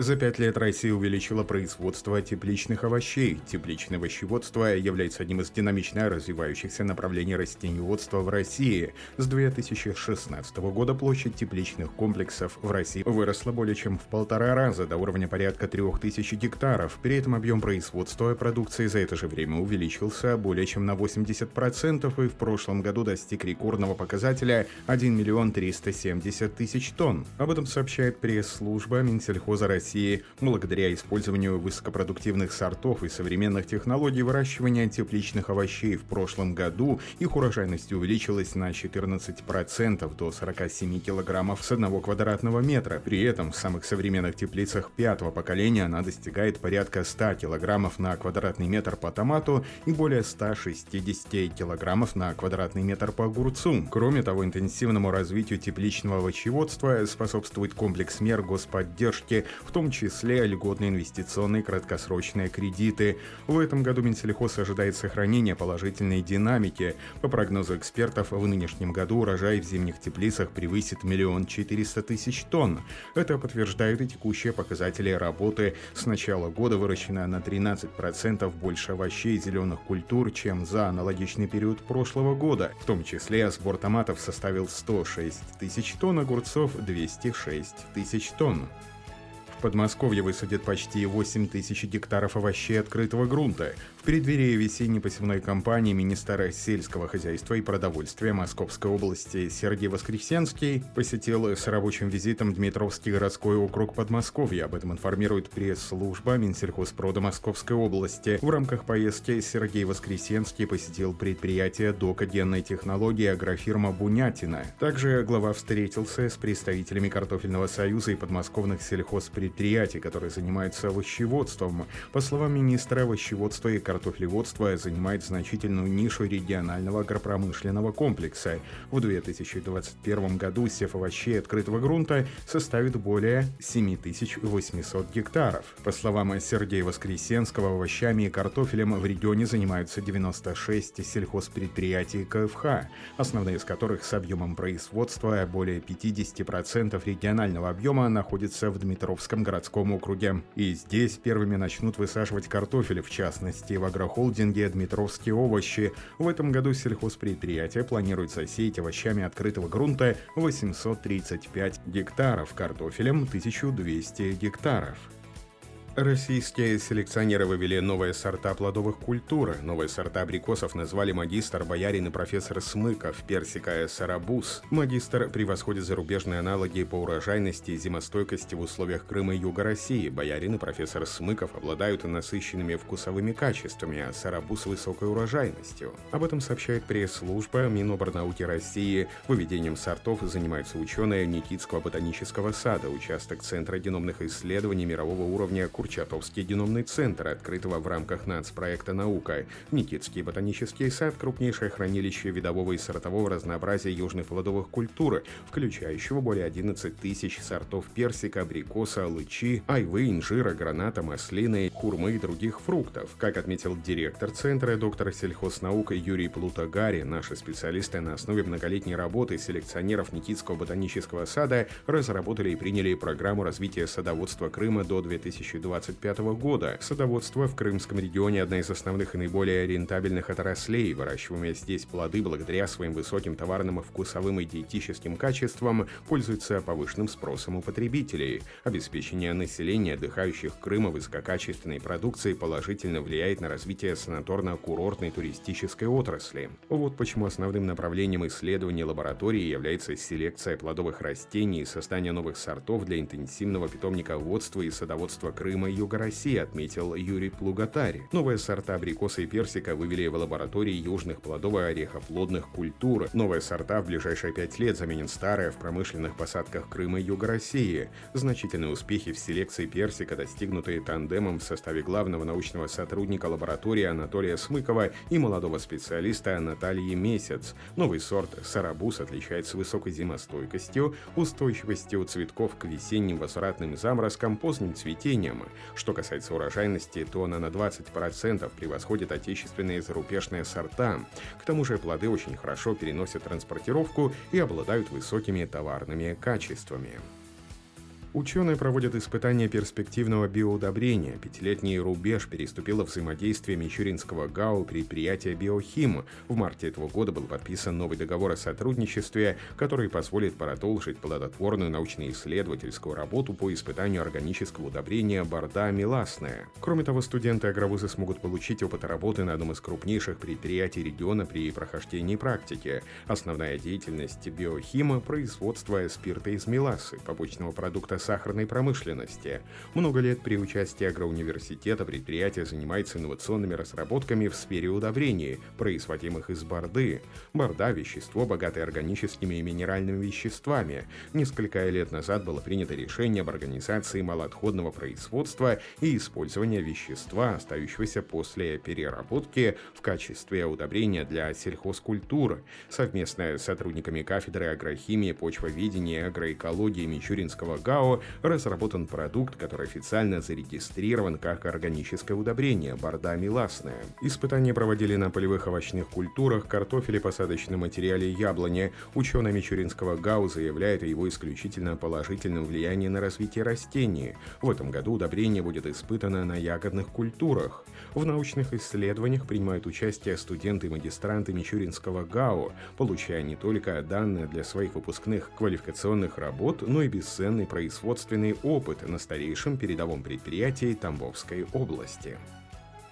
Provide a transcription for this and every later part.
За пять лет Россия увеличила производство тепличных овощей. Тепличное овощеводство является одним из динамично развивающихся направлений растениеводства в России. С 2016 года площадь тепличных комплексов в России выросла более чем в полтора раза до уровня порядка 3000 гектаров. При этом объем производства продукции за это же время увеличился более чем на 80% и в прошлом году достиг рекордного показателя 1 миллион 370 тысяч тонн. Об этом сообщает пресс-служба Минсельхоза России России благодаря использованию высокопродуктивных сортов и современных технологий выращивания тепличных овощей в прошлом году их урожайность увеличилась на 14% до 47 килограммов с одного квадратного метра. При этом в самых современных теплицах пятого поколения она достигает порядка 100 килограммов на квадратный метр по томату и более 160 килограммов на квадратный метр по огурцу. Кроме того, интенсивному развитию тепличного овощеводства способствует комплекс мер господдержки, в том том числе льготные инвестиционные краткосрочные кредиты. В этом году Минсельхоз ожидает сохранения положительной динамики. По прогнозу экспертов, в нынешнем году урожай в зимних теплицах превысит миллион четыреста тысяч тонн. Это подтверждают и текущие показатели работы. С начала года выращено на 13% больше овощей и зеленых культур, чем за аналогичный период прошлого года. В том числе сбор томатов составил 106 тысяч тонн, огурцов 206 тысяч тонн. Подмосковье высадит почти 8 тысяч гектаров овощей открытого грунта. В преддверии весенней посевной кампании министр сельского хозяйства и продовольствия Московской области Сергей Воскресенский посетил с рабочим визитом Дмитровский городской округ Подмосковья. Об этом информирует пресс-служба Минсельхозпрода Московской области. В рамках поездки Сергей Воскресенский посетил предприятие докогенной технологии агрофирма «Бунятина». Также глава встретился с представителями Картофельного союза и подмосковных сельхозпредприятий предприятий, которые занимаются овощеводством. По словам министра, овощеводство и картофелеводство занимает значительную нишу регионального агропромышленного комплекса. В 2021 году сев овощей открытого грунта составит более 7800 гектаров. По словам Сергея Воскресенского, овощами и картофелем в регионе занимаются 96 сельхозпредприятий КФХ, основные из которых с объемом производства более 50% регионального объема находятся в Дмитровском Кировском городском округе. И здесь первыми начнут высаживать картофель, в частности, в агрохолдинге «Дмитровские овощи». В этом году сельхозпредприятие планирует засеять овощами открытого грунта 835 гектаров, картофелем 1200 гектаров. Российские селекционеры вывели новые сорта плодовых культур. Новые сорта абрикосов назвали магистр, боярин и профессор Смыков, персика сарабуз. Магистр превосходит зарубежные аналоги по урожайности и зимостойкости в условиях Крыма и Юга России. Боярин и профессор Смыков обладают насыщенными вкусовыми качествами, а сарабуз – высокой урожайностью. Об этом сообщает пресс-служба Миноборнауки России. Выведением сортов занимаются ученые Никитского ботанического сада, участок Центра геномных исследований мирового уровня Курчатовский геномный центр, открытого в рамках нацпроекта «Наука». Никитский ботанический сад – крупнейшее хранилище видового и сортового разнообразия южных плодовых культур, включающего более 11 тысяч сортов персика, абрикоса, лычи, айвы, инжира, граната, маслины, хурмы и других фруктов. Как отметил директор центра, доктор сельхознаук Юрий Плутагари, наши специалисты на основе многолетней работы селекционеров Никитского ботанического сада разработали и приняли программу развития садоводства Крыма до 2020 2025 года. Садоводство в Крымском регионе – одна из основных и наиболее рентабельных отраслей. Выращиваемые здесь плоды благодаря своим высоким товарным и вкусовым и диетическим качествам пользуются повышенным спросом у потребителей. Обеспечение населения, отдыхающих Крыма высококачественной продукцией положительно влияет на развитие санаторно-курортной туристической отрасли. Вот почему основным направлением исследований лаборатории является селекция плодовых растений и создание новых сортов для интенсивного питомниководства и садоводства Крыма И Юга России, отметил Юрий Плугатари. Новые сорта абрикоса и персика вывели в лаборатории южных плодово-орехоплодных культур. Новые сорта в ближайшие пять лет заменят старые в промышленных посадках Крыма и Юга России. Значительные успехи в селекции персика, достигнутые тандемом в составе главного научного сотрудника лаборатории Анатолия Смыкова и молодого специалиста Натальи Месяц. Новый сорт сарабуз отличается высокой зимостойкостью, устойчивостью цветков к весенним возвратным заморозкам, поздним цветением, Что касается урожайности, то она на 20% превосходит отечественные зарубежные сорта. К тому же плоды очень хорошо переносят транспортировку и обладают высокими товарными качествами. Ученые проводят испытания перспективного биоудобрения. Пятилетний рубеж переступило взаимодействие Мичуринского ГАУ предприятия «Биохим». В марте этого года был подписан новый договор о сотрудничестве, который позволит продолжить плодотворную научно-исследовательскую работу по испытанию органического удобрения борда меласная. Кроме того, студенты-агровузы смогут получить опыт работы на одном из крупнейших предприятий региона при прохождении практики. Основная деятельность «Биохима» – производство спирта из меласы, побочного продукта сахарной промышленности. Много лет при участии агроуниверситета предприятие занимается инновационными разработками в сфере удобрений, производимых из борды. Борда – вещество, богатое органическими и минеральными веществами. Несколько лет назад было принято решение об организации малоотходного производства и использования вещества, остающегося после переработки в качестве удобрения для сельхозкультур. Совместно с сотрудниками кафедры агрохимии, почвоведения и агроэкологии Мичуринского ГАО разработан продукт, который официально зарегистрирован как органическое удобрение борда миласная. Испытания проводили на полевых овощных культурах, картофеле, посадочном материале яблони. Ученые Мичуринского ГАУ заявляют о его исключительно положительном влиянии на развитие растений. В этом году удобрение будет испытано на ягодных культурах. В научных исследованиях принимают участие студенты и магистранты Мичуринского ГАУ, получая не только данные для своих выпускных квалификационных работ, но и бесценный производственный производственный опыт на старейшем передовом предприятии Тамбовской области.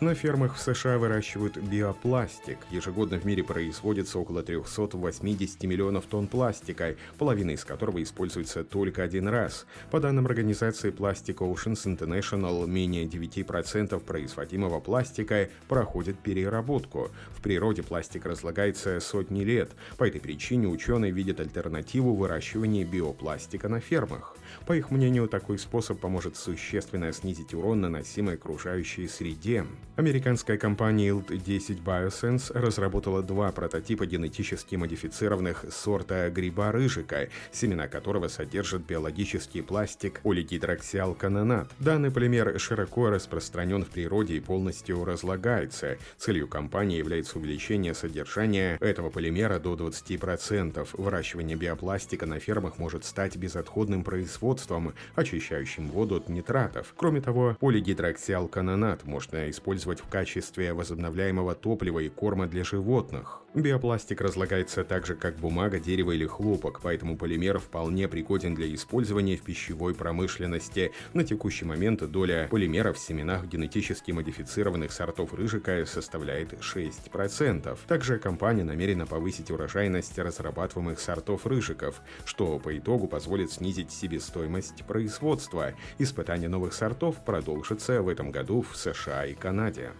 На фермах в США выращивают биопластик. Ежегодно в мире производится около 380 миллионов тонн пластика, половина из которого используется только один раз. По данным организации Plastic Oceans International, менее 9% производимого пластика проходит переработку. В природе пластик разлагается сотни лет. По этой причине ученые видят альтернативу выращивания биопластика на фермах. По их мнению, такой способ поможет существенно снизить урон, наносимый окружающей среде. Американская компания ILT-10 Biosense разработала два прототипа генетически модифицированных сорта гриба рыжика, семена которого содержат биологический пластик полигидроксиалканонат. Данный полимер широко распространен в природе и полностью разлагается. Целью компании является увеличение содержания этого полимера до 20%. Выращивание биопластика на фермах может стать безотходным производством, очищающим воду от нитратов. Кроме того, полигидроксиалканонат можно использовать использовать в качестве возобновляемого топлива и корма для животных. Биопластик разлагается так же, как бумага, дерево или хлопок, поэтому полимер вполне пригоден для использования в пищевой промышленности. На текущий момент доля полимеров в семенах генетически модифицированных сортов рыжика составляет 6%. Также компания намерена повысить урожайность разрабатываемых сортов рыжиков, что по итогу позволит снизить себестоимость производства. Испытание новых сортов продолжится в этом году в США и Канаде.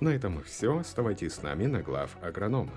На этом все. Оставайтесь с нами на глав агронома.